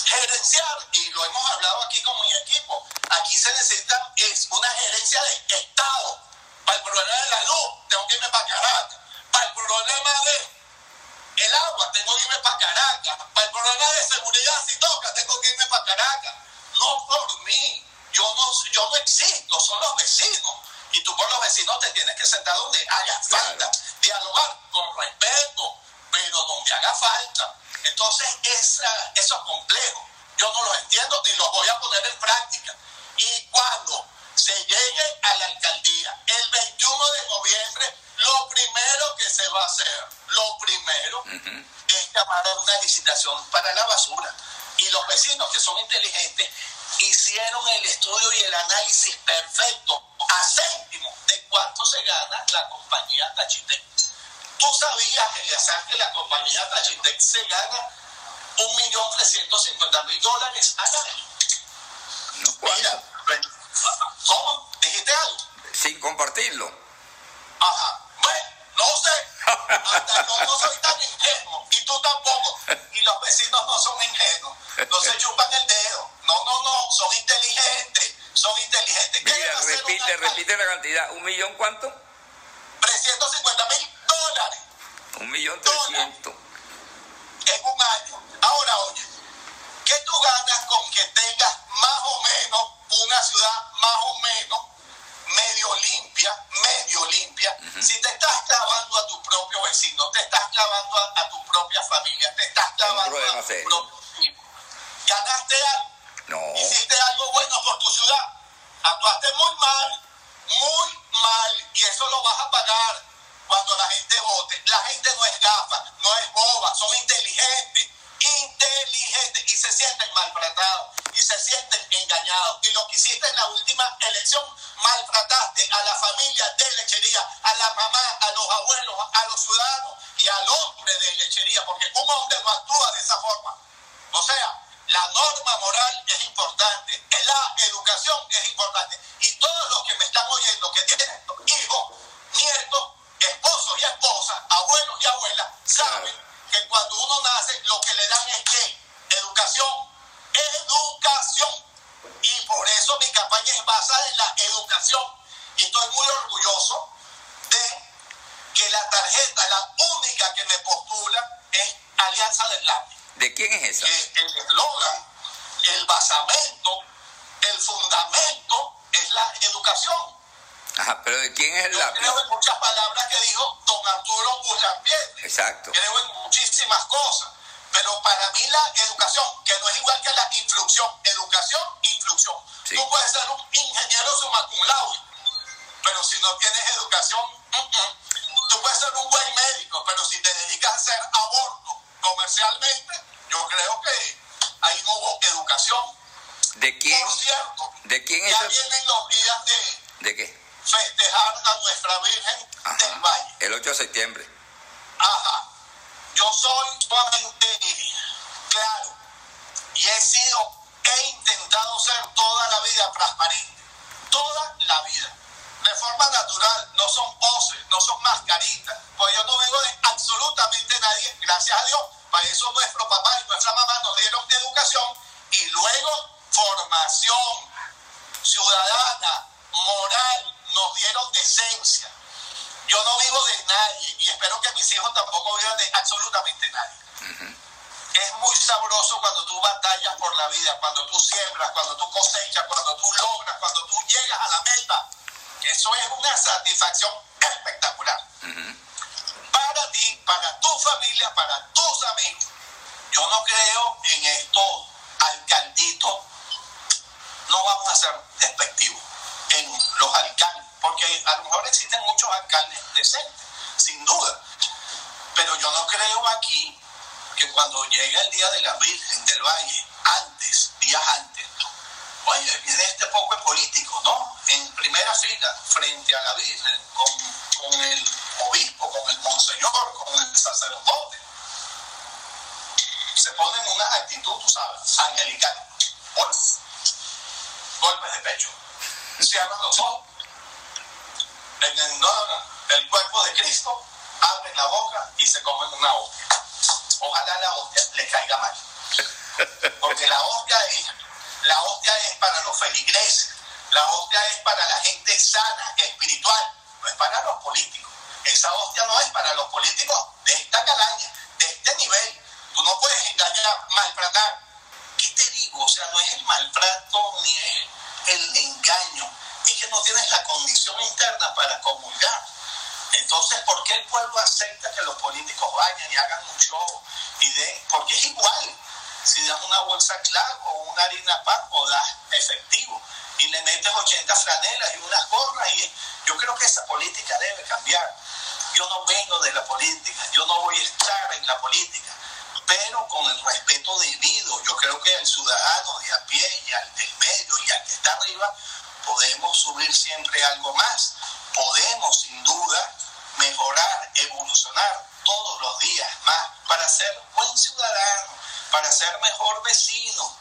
Gerenciar, y lo hemos hablado aquí con mi equipo, aquí se necesita es una gerencia de Estado. Para el problema de la luz, tengo que irme para Caracas. Para el problema de el agua, tengo que irme para Caracas. Para el problema de seguridad, si toca, tengo que irme para Caracas. No por mí. Yo no, yo no existo, son los vecinos. Y tú por los vecinos te tienes que sentar donde haga falta. Dialogar con respeto, pero donde haga falta. Entonces, esa, eso es complejo. Yo no lo entiendo ni los voy a poner en práctica. Y cuando se llegue a la alcaldía el 21 de noviembre, lo primero que se va a hacer, lo primero, es llamar a una licitación para la basura. Y los vecinos que son inteligentes hicieron el estudio y el análisis perfecto a céntimo de cuánto se gana la compañía Tachitec. ¿Tú sabías, Eliazar, que la compañía Tachitec se gana un millón trescientos cincuenta mil dólares al año? Mira, ¿cómo? ¿Dijiste algo? Sin compartirlo. Ajá. Bueno, no sé. Hasta yo no soy tan ingenuo. Y tú tampoco. Y los vecinos no son ingenuos. No se chupan el dedo. No, no, no. Son inteligentes. Son inteligentes. ¿Qué Mira, repite, repite la cantidad. ¿Un millón cuánto? 350 mil dólares Un millón trescientos. en un año. Ahora, oye, ¿qué tú ganas con que tengas más o menos una ciudad más o menos medio limpia, medio limpia? Si te estás clavando a tu propio vecino, te estás clavando a, a tu propia familia, te estás clavando a tu serio. propio hijo. ¿Ganaste algo? No. Hiciste algo bueno por tu ciudad. Actuaste muy mal, muy mal. Y eso lo vas a pagar cuando la gente vote. La gente no es gafa, no es boba, son inteligentes. Inteligentes. Y se sienten maltratados. Y se sienten engañados. Y lo que hiciste en la última elección, maltrataste a la familia de lechería, a la mamá, a los abuelos, a los ciudadanos y al hombre de lechería. Porque un hombre no actúa de esa forma. O sea, la norma moral es importante, la educación es importante. Y todos los que me están oyendo, que tienen hijos, nietos, esposos y esposas, abuelos y abuelas, saben que cuando uno nace, lo que le dan es que educación, educación. Y por eso mi campaña es basada en la educación. Y estoy muy orgulloso de que la tarjeta, la única que me postula, es Alianza del Lápiz ¿De quién es esa? el eslogan, el basamento, el fundamento es la educación. Ajá, pero ¿de quién es el Yo lápiz? creo en muchas palabras que dijo don Arturo Burlampier. Exacto. Creo en muchísimas cosas. Pero para mí la educación, que no es igual que la instrucción, educación, instrucción. Sí. Tú puedes ser un ingeniero summa cum laude, pero si no tienes educación, tú puedes ser un buen médico, pero si te dedicas a hacer aborto comercialmente, yo creo que ahí no hubo educación. ¿De quién? Por cierto, ¿De quién es ya vienen los días de ¿De qué? Festejar a nuestra Virgen del. Valle. El 8 de septiembre. Ajá. Yo soy sumamente claro y he sido, he intentado ser toda la vida transparente. Toda la vida. De forma natural, no son poses, no son mascaritas. Pues yo no vengo de absolutamente nadie, gracias a Dios. Para eso nuestro papá y nuestra mamá nos dieron educación y luego formación ciudadana, moral, nos dieron decencia. Yo no vivo de nadie y espero que mis hijos tampoco vivan de absolutamente nadie. Es muy sabroso cuando tú batallas por la vida, cuando tú siembras, cuando tú cosechas, cuando tú logras, cuando tú llegas a la meta. Eso es una satisfacción espectacular. Para ti, para tu familia, para tus amigos. Yo no creo en estos alcalditos. No vamos a ser despectivos en los alcaldes, porque a lo mejor existen muchos alcaldes decentes, sin duda. Pero yo no creo aquí que cuando llegue el día de la Virgen del Valle, antes, días antes, oye, viene este poco de político, ¿no? En primera fila, frente a la Virgen, con, con el obispo, con el monseñor, con el sacerdote. Se ponen una actitud, tú sabes, angelical. Golpes, golpes de pecho. Cierran los ojos. El, cuerpo de Cristo, abren la boca y se comen una hostia. Ojalá la hostia le caiga mal. Porque la hostia es, la hostia es para los feligreses, la hostia es para la gente sana, espiritual, no es para los políticos. Esa hostia no es para los políticos de esta calaña, de este nivel. Tú no puedes engañar, maltratar. ¿Qué te digo? O sea, no es el maltrato ni es el engaño, es que no tienes la condición interna para comulgar. Entonces, ¿por qué el pueblo acepta que los políticos vayan y hagan un show y den porque es igual si das una bolsa clave o una harina pan o das efectivo y le metes 80 franelas y unas gorras y yo creo que esa política debe cambiar. Yo no vengo de la política, yo no voy a estar en la política, pero con el respeto debido. Yo creo que el ciudadano de a pie y al del medio y al que está arriba podemos subir siempre algo más. Podemos sin duda mejorar, evolucionar todos los días más para ser buen ciudadano, para ser mejor vecino.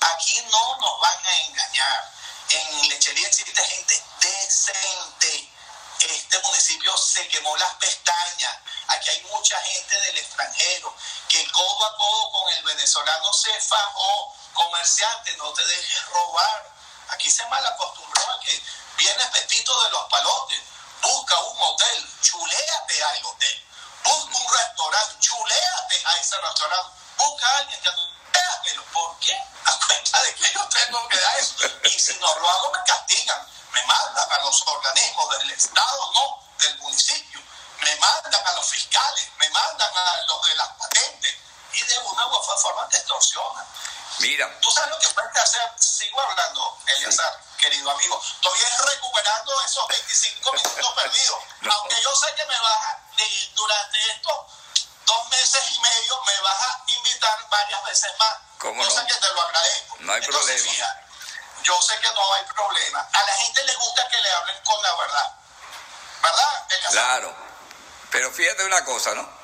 Aquí no nos van a engañar. En Lechería existe gente decente. Este municipio se quemó las pestañas. Aquí hay mucha gente del extranjero que codo a codo con el venezolano se fajó. Comerciante, no te dejes robar. Aquí se mal acostumbró a que viene Pepito de los Palotes, busca un hotel, chuléate al hotel. Busca un restaurante, chuléate a ese restaurante. Busca a alguien que chuléatelo. ¿Por qué? A cuenta de que yo tengo que dar eso. Y si no lo hago, me castigan. Me mandan a los organismos del Estado, no del municipio. Me mandan a los fiscales, me mandan a los de las patentes. Y de una u otra forma te extorsionan. Mira. ¿Tú sabes lo que puedes hacer? Sigo hablando, Eliazar, querido amigo. Estoy recuperando esos 25 minutos perdidos. Aunque yo sé que me vas a, durante estos dos meses y medio, me vas a invitar varias veces más. ¿Cómo yo no? sé que te lo agradezco. No hay Entonces, problema. yo sé que no hay problema. A la gente le gusta que le hablen con la verdad. ¿Verdad, Eliazar? Claro. Pero fíjate una cosa, ¿no?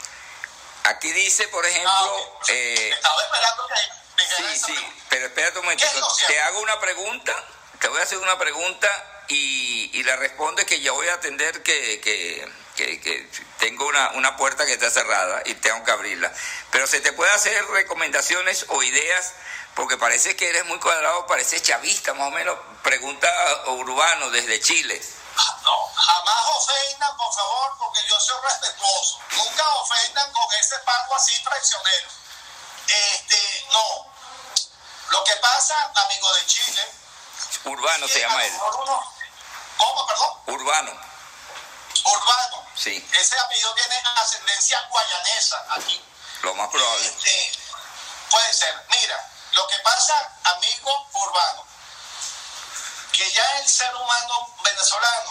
Aquí dice, por Ah, ejemplo, ok. eh, Estaba esperando que Sí, sí, pero espérate un ¿Qué es momentito. lo cierto? Te hago una pregunta, te voy a hacer una pregunta y, y la responde que yo voy a atender que, que, que- que tengo una, una puerta que está cerrada y tengo que abrirla. Pero se te puede hacer recomendaciones o ideas, porque parece que eres muy cuadrado, parece chavista más o menos. Pregunta Urbano desde Chile. No, jamás ofendan, por favor, porque yo soy respetuoso. Nunca ofendan con ese pago así traicionero. Este, no. Lo que pasa, amigo de Chile, Urbano se llama él. uno- ¿Cómo, perdón? Urbano, Urbano. sí, Ese apellido tiene ascendencia guayanesa aquí. lo más probable. Este, puede ser. Mira, lo que pasa, amigo urbano, que ya el ser humano venezolano,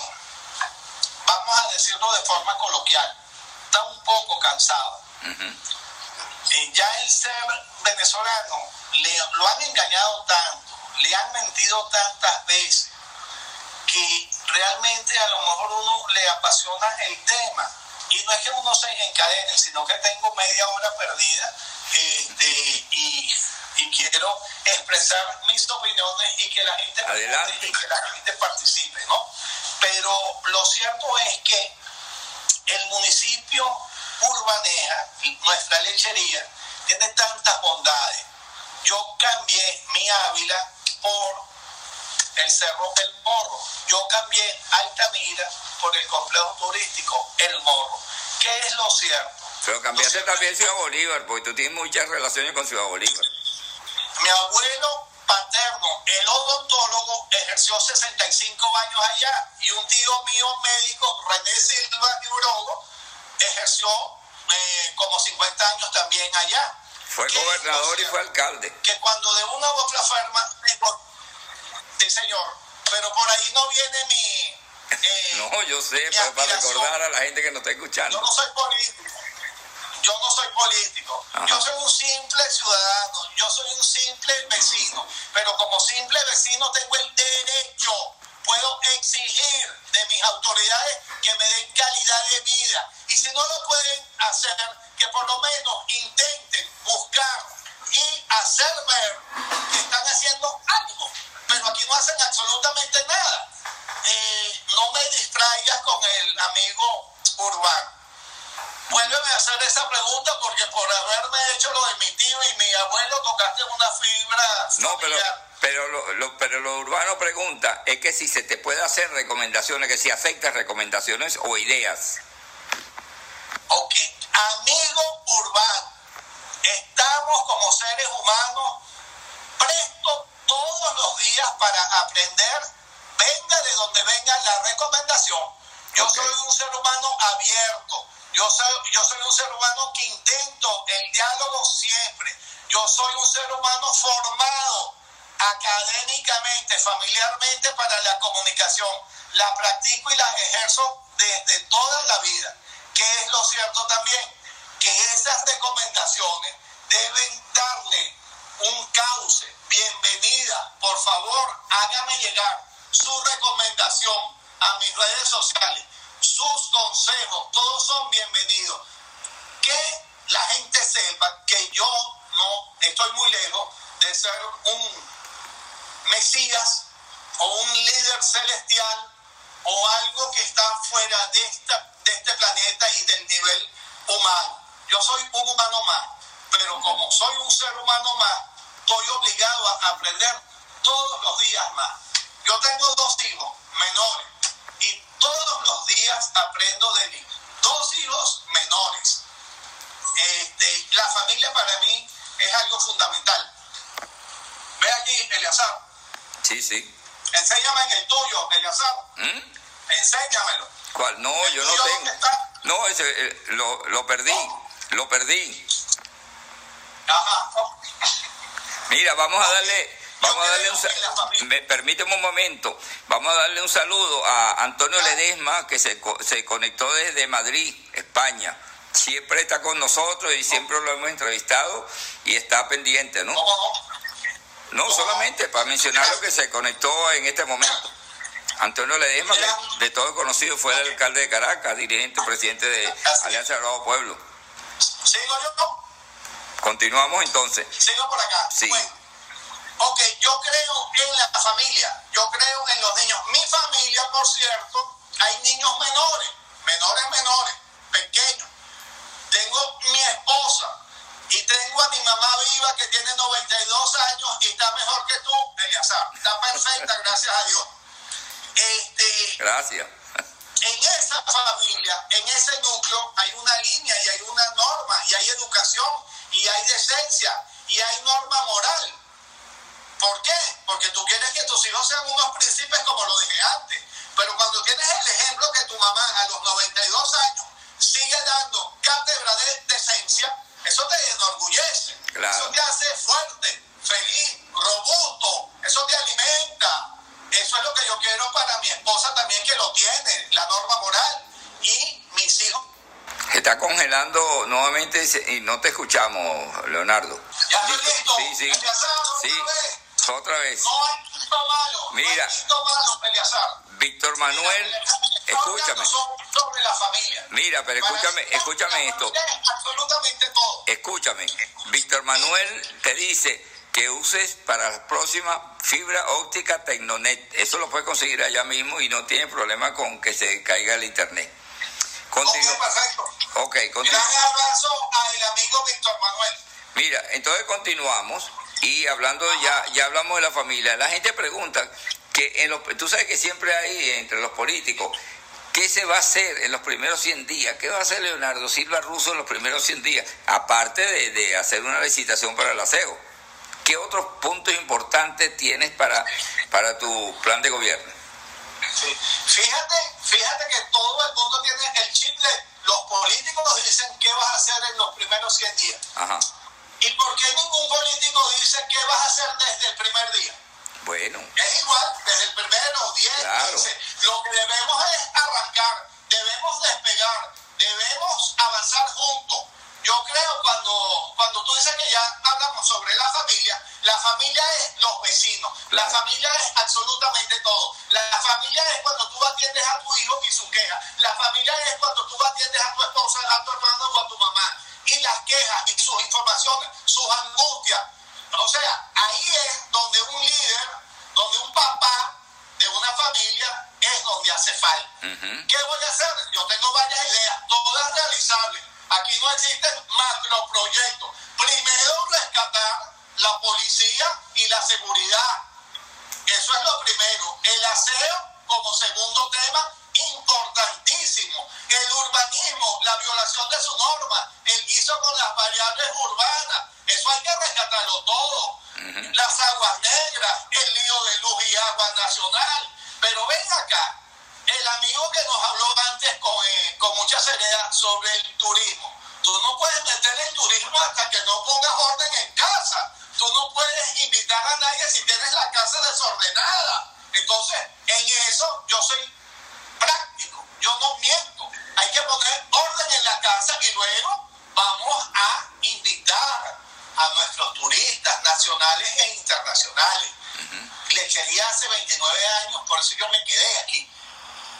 vamos a decirlo de forma coloquial, está un poco cansado. Ujú. Eh, ya el ser venezolano le, lo han engañado tanto, le han mentido tantas veces, que realmente a lo mejor uno le apasiona el tema. Y no es que uno se encadene, sino que tengo media hora perdida este, y, y quiero expresar mis opiniones y que la gente y que la gente participe, ¿no? Pero lo cierto es que el municipio Urbaneja, nuestra lechería, tiene tantas bondades. Yo cambié mi Ávila por el Cerro El Morro. Yo cambié Altamira por el complejo turístico El Morro. ¿Qué es lo cierto? Pero cambiaste cierto también Ciudad Bolívar, porque tú tienes muchas relaciones con Ciudad Bolívar. Mi abuelo paterno, el odontólogo, ejerció 65 años allá y un tío mío médico, René Silva Urogo, ejerció eh, como 50 años también allá. Fue ¿Qué es lo gobernador y fue alcalde. que cuando de una u otra forma, sí señor, pero por ahí no viene mi... eh, No, yo sé, pero para recordar a la gente que nos está Yo escuchando. no soy político. Yo no soy político. Ajá. Yo soy un simple ciudadano. Yo soy un simple vecino. Pero como simple vecino tengo el derecho. Puedo exigir de mis autoridades que me den calidad de vida. Y si no lo pueden hacer, que por lo menos intenten buscar y hacer ver que están haciendo algo. Pero aquí no hacen absolutamente nada. Eh, no me distraigas con el amigo urbano. Vuélveme a hacer esa pregunta porque por haberme hecho lo de mi tío y mi abuelo tocaste una fibra. No, pero, familiar. Pero, lo, lo- pero lo urbano pregunta es que si se te puede hacer recomendaciones, que si aceptas recomendaciones o ideas. Ok, amigo urbano, estamos como seres humanos prestos todos los días para aprender, venga de donde venga la recomendación. Yo soy un ser humano abierto, Yo soy, yo soy un ser humano que intento el diálogo siempre. Yo soy un ser humano formado académicamente, familiarmente para la comunicación. La practico y la ejerzo desde toda la vida. Que es lo cierto también, que esas recomendaciones deben darle un cauce. Bienvenida, por favor, hágame llegar su recomendación a mis redes sociales sus consejos, todos son bienvenidos. Que la gente sepa que yo no estoy muy lejos de ser un Mesías o un líder celestial o algo que está fuera de, esta, de este planeta y del nivel humano. Yo soy un humano más, pero como soy un ser humano más, estoy obligado a aprender todos los días más. Yo tengo dos hijos menores todos los días aprendo de mí. Dos hijos menores. Este, la familia para mí es algo fundamental. Ve aquí, Eleazar. Sí, sí. Enséñame en el tuyo, Eleazar. ¿Mm? Enséñamelo. ¿Cuál? No, yo no tengo. No, ese, eh, lo, lo, perdí. Lo perdí. Ajá. Mira, vamos a darle Vamos a darle un me, permíteme un momento. Vamos a darle un saludo a Antonio Ledesma que se, se conectó desde Madrid, España. Siempre está con nosotros y siempre lo hemos entrevistado y está pendiente, ¿no? No, solamente para mencionar lo que se conectó en este momento. Antonio Ledesma, de, todo conocido, fue el alcalde de Caracas, dirigente, presidente de Alianza Nuevo Pueblo. ¿Sigo yo? Continuamos entonces. Sigo por acá. Sí. Ok, yo creo en la familia, yo creo en los niños. Mi familia, por cierto, hay niños menores, menores, menores, pequeños. Tengo mi esposa y tengo a mi mamá viva que tiene 92 años y está mejor que tú, Eliazar. Está perfecta, gracias a Dios. Este, gracias. En esa familia, en ese núcleo, hay una línea y hay una norma y hay educación y hay decencia y hay norma moral ¿Por qué? Porque tú quieres que tus hijos sean unos príncipes como lo dije antes. Pero cuando tienes el ejemplo que tu mamá a los 92 años eso te enorgullece. Eso te hace fuerte, feliz, robusto. Eso te alimenta. Eso es lo que yo quiero para mi esposa también que lo tiene, la norma moral. Y mis hijos. Está congelando nuevamente y no te escuchamos, Leonardo. Ya estoy listo. Sí, sí. sí. Otra vez. No hay quinto malo. Mira. No hay quinto malo, Víctor Manuel, escúchame. Sobre la familia. Mira, pero escúchame, escúchame esto. Absolutamente todo. Escúchame. Víctor Manuel te dice que uses para la próxima fibra óptica Tecnonet. Eso lo puedes conseguir allá mismo y no tiene problema con que se caiga el internet. Continúa. Ok, perfecto. Ok, continúa. Gran abrazo al amigo Víctor Manuel. Mira, entonces continuamos. Y hablando, ya, ya hablamos de la familia, la gente pregunta que en los, tú sabes que siempre hay entre los políticos, ¿qué se va a hacer en los primeros 100 días? ¿Qué va a hacer Leonardo Silva Russo en los primeros 100 días? Aparte de, hacer una licitación para el aseo. ¿Qué otros puntos importantes tienes para, para tu plan de gobierno? Fíjate, fíjate que todo el mundo tiene el chip los políticos dicen qué vas a hacer en los primeros 100 días. Ajá. ¿Y por qué ningún político dice qué vas a hacer desde el primer día? Bueno. Es igual, desde el primero, 10, claro. 15. Lo que debemos es arrancar, debemos despegar, debemos avanzar juntos. Yo creo cuando, cuando tú dices que ya hablamos sobre la familia, la familia es los vecinos, la familia es absolutamente todo. La familia es cuando tú atiendes a tu hijo y su queja, la familia es cuando tú atiendes a tu esposa, a tu hermano o a tu mamá y las quejas y sus informaciones, sus angustias. O sea, ahí es donde un líder, donde un papá de una familia es donde hace falta. ¿Qué voy a hacer? Yo tengo varias ideas, todas realizables. Aquí no existen macroproyectos. Primero rescatar la policía y la seguridad. Eso es lo primero. El aseo como segundo tema importantísimo. El urbanismo, la violación de su norma, el guiso con las variables urbanas, eso hay que rescatarlo todo. Las aguas negras, el lío de luz y agua nacional. Pero ven acá, el amigo que nos habló antes con, eh, con mucha seriedad sobre el turismo. Tú no puedes meter el turismo hasta que no pongas orden en casa. Tú no puedes invitar a nadie si tienes la casa desordenada. Entonces, en eso yo soy práctico, yo no miento. Hay que poner orden en la casa y luego vamos a invitar a nuestros turistas nacionales e internacionales. Lechería hace 29 años, por eso yo me quedé aquí.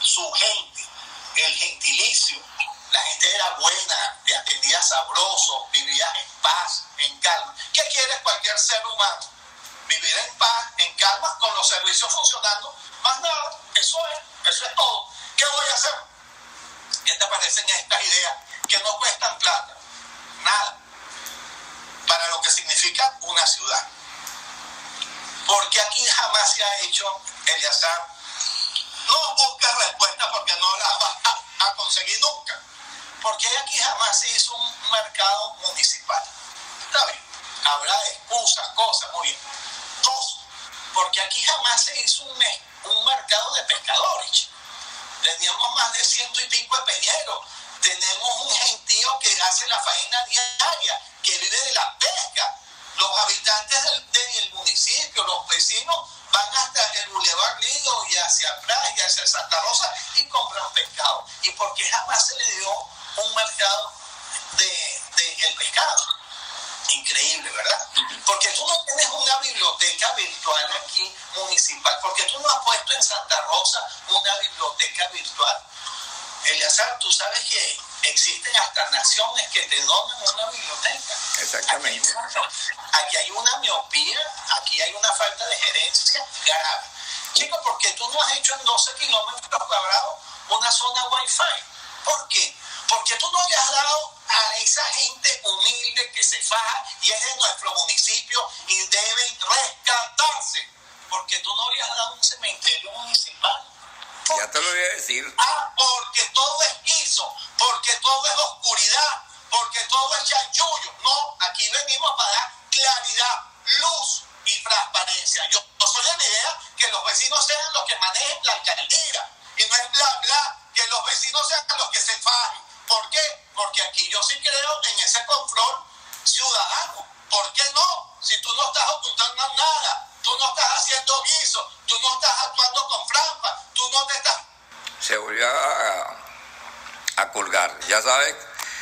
Su gente, el gentilicio, la gente era buena, te atendía sabroso, vivía en paz, en calma. ¿Qué quiere cualquier ser humano? Vivir en paz, en calma, con los servicios funcionando. Más nada, eso es, eso es todo. ¿Qué voy a hacer? ¿Qué te parecen estas ideas que no cuestan plata? Nada. Para lo que significa una ciudad. Porque aquí jamás se ha hecho, Eliazar, no busques respuesta porque no la vas a, a conseguir nunca. Porque aquí jamás se hizo un mercado municipal. Está bien, habrá excusas, cosas, muy bien. Dos, porque aquí jamás se hizo un, un mercado de pescadores. Teníamos más de ciento y pico de peñeros. Tenemos un gentío que hace la faena diaria, que vive de la pesca. Los habitantes del, municipio, los vecinos, van hasta el Boulevard Lido y hacia Praga y hacia Santa Rosa y compran pescado. ¿Y porque jamás se le dio un mercado de, de el pescado? Increíble, ¿verdad? Porque tú no tienes una biblioteca virtual aquí municipal, porque tú no has puesto en Santa Rosa una biblioteca virtual. Eliazar, tú sabes que existen hasta naciones que te donan una biblioteca. Exactamente. Aquí hay, una, aquí hay una miopía, aquí hay una falta de gerencia grave. Chicos, ¿por qué tú no has hecho en 12 kilómetros cuadrados una zona Wi-Fi? ¿Por qué? Porque tú no le has dado a esa gente humilde que se faja y es de nuestro municipio y deben rescatarse. Porque tú no le has dado un cementerio municipal. Ya te lo voy a decir. Ah, porque todo es guiso, porque todo es oscuridad, porque todo es chanchullo. No, aquí venimos para dar claridad, luz y transparencia. Yo, yo soy de la idea que los vecinos sean los que manejen la alcaldía y no es bla bla, que los vecinos sean los que se fajen. ¿Por qué? Porque aquí yo sí creo en ese control ciudadano. ¿Por qué no? Si tú no estás ocultando nada, tú no estás haciendo guiso, tú no estás actuando con trampa, tú no te estás... Se volvió a, a colgar, ya sabes.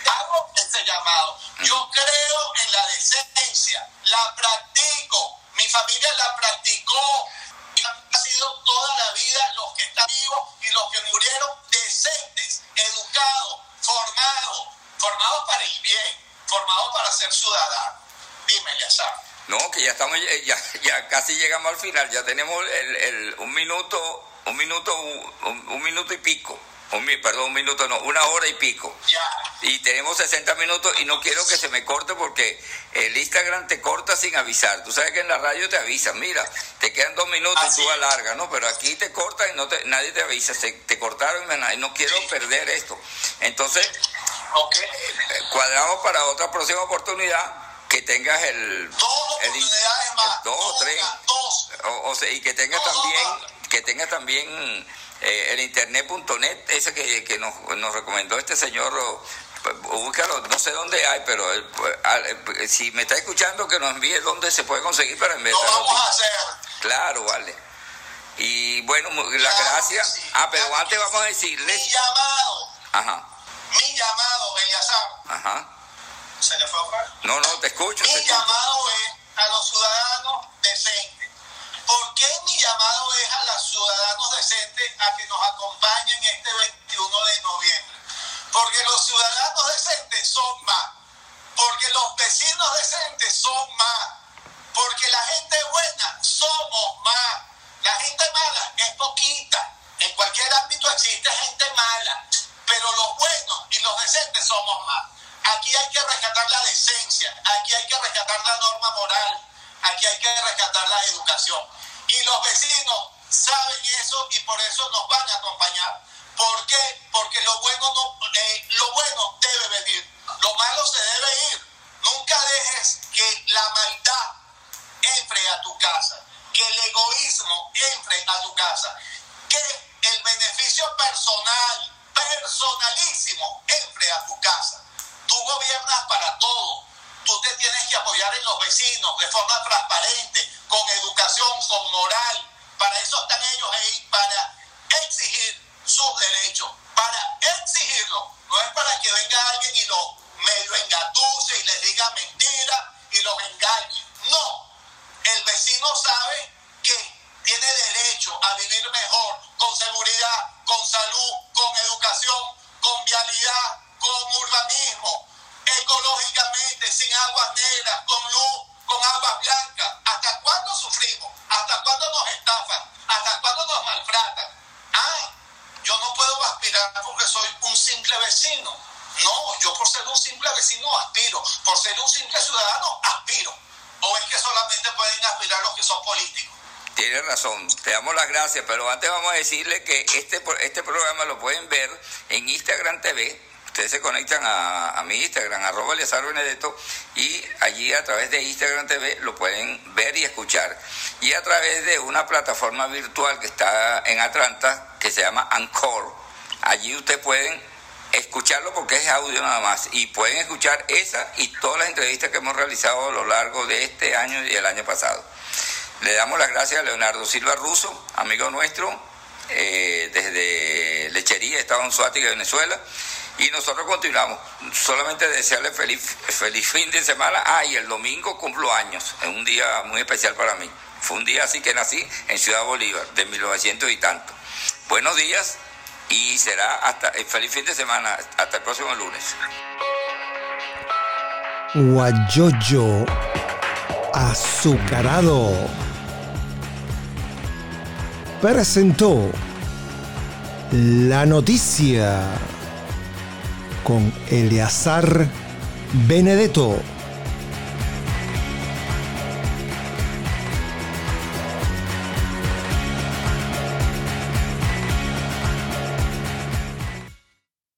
Hago ese llamado. Yo creo en la decencia, la practico, mi familia la practicó, y ha sido toda la vida los que están vivos y los que murieron decentes, educados, formados, formados para el bien, formados para ser ciudadanos. Dime, Yazar. No, que ya estamos, ya, ya casi llegamos al final, ya tenemos el, el, un minuto, un minuto, un, un minuto y pico. Un, perdón, un minuto no, una hora y pico. Ya. Y tenemos 60 minutos y no quiero que se me corte porque el Instagram te corta sin avisar. Tú sabes que en la radio te avisan, mira, te quedan dos minutos Así y tú alargas, ¿no? Pero aquí te cortan y no te, nadie te avisa, se, te cortaron y no quiero Sí. perder esto. Entonces, Ok. eh, cuadramos para otra próxima oportunidad que tengas el... Dos el- oportunidades más. Dos o tres. Dos. O, o sea, y que tenga No, no, también, que tenga también eh, el internet.net, ese que, que nos, nos recomendó este señor, pues, búscalo, no sé dónde hay, pero eh, pues, al- eh, si me está escuchando, que nos envíe dónde se puede conseguir para enviar Lo esta vamos a hacer. Claro, vale. Y bueno, las Claro gracias. sí, Ah, pero claro antes vamos a decirles... Mi llamado, Ajá, mi llamado, Eliazar. ajá. ¿Se le fue a? No, no, te escucho, te Mi escucho. llamado es a los ciudadanos decentes. ¿Por qué mi llamado es a los ciudadanos decentes a que nos acompañen este 21 de noviembre? Porque los ciudadanos decentes son más. Porque los vecinos decentes son más. Porque la gente buena somos más. La gente mala es poquita. En cualquier ámbito existe gente mala. Pero los buenos y los decentes somos más. Aquí hay que rescatar la decencia. Aquí hay que rescatar la norma moral. Aquí hay que rescatar la educación. Y los vecinos saben eso y por eso nos van a acompañar. ¿Por qué? Porque lo bueno, no, eh, lo bueno debe venir. Lo malo se debe ir. Nunca dejes que la maldad entre a tu casa, que el egoísmo entre a tu casa, que el beneficio personal, personalísimo, entre a tu casa. Tú gobiernas para todo. Tú te tienes que apoyar en los vecinos de forma transparente, con educación, con moral. Para eso están ellos ahí, para exigir sus derechos, para exigirlo. No es para que venga alguien y lo medio engatuce y les diga mentira y los engañe. No, el vecino sabe que tiene derecho a vivir mejor, con seguridad, con salud, con educación, con vialidad, con urbanismo, ecológicamente, sin aguas negras, con luz, con aguas blancas. ¿Hasta cuándo sufrimos? ¿Hasta cuándo nos estafan? ¿Hasta cuándo nos maltratan? Ah, yo no puedo aspirar porque soy un simple vecino. No, yo por ser un simple vecino aspiro, por ser un simple ciudadano aspiro. ¿O es que solamente pueden aspirar los que son políticos? Tienes razón, te damos las gracias, pero antes vamos a decirle que este, este programa lo pueden ver en Instagram TV. Ustedes se conectan a, mi Instagram, arroba Eleazar Benedetto, y allí a través de Instagram TV lo pueden ver y escuchar. Y a través de una plataforma virtual que está en Atlanta, que se llama Anchor. Allí ustedes pueden escucharlo porque es audio nada más y pueden escuchar esa y todas las entrevistas que hemos realizado a lo largo de este año y el año pasado. Le damos las gracias a Leonardo Silva Russo, amigo nuestro, eh, desde Lechería, Estado Suática, Venezuela. Y nosotros continuamos. Solamente desearle feliz, feliz fin de semana. Ah, y el domingo cumplo años. Es un día muy especial para mí. Fue un día así que nací en Ciudad Bolívar, de 1900 y tanto. Buenos días y será hasta el feliz fin de semana. Hasta el próximo lunes. Guayoyo azucarado presentó la noticia con Eleazar Benedetto.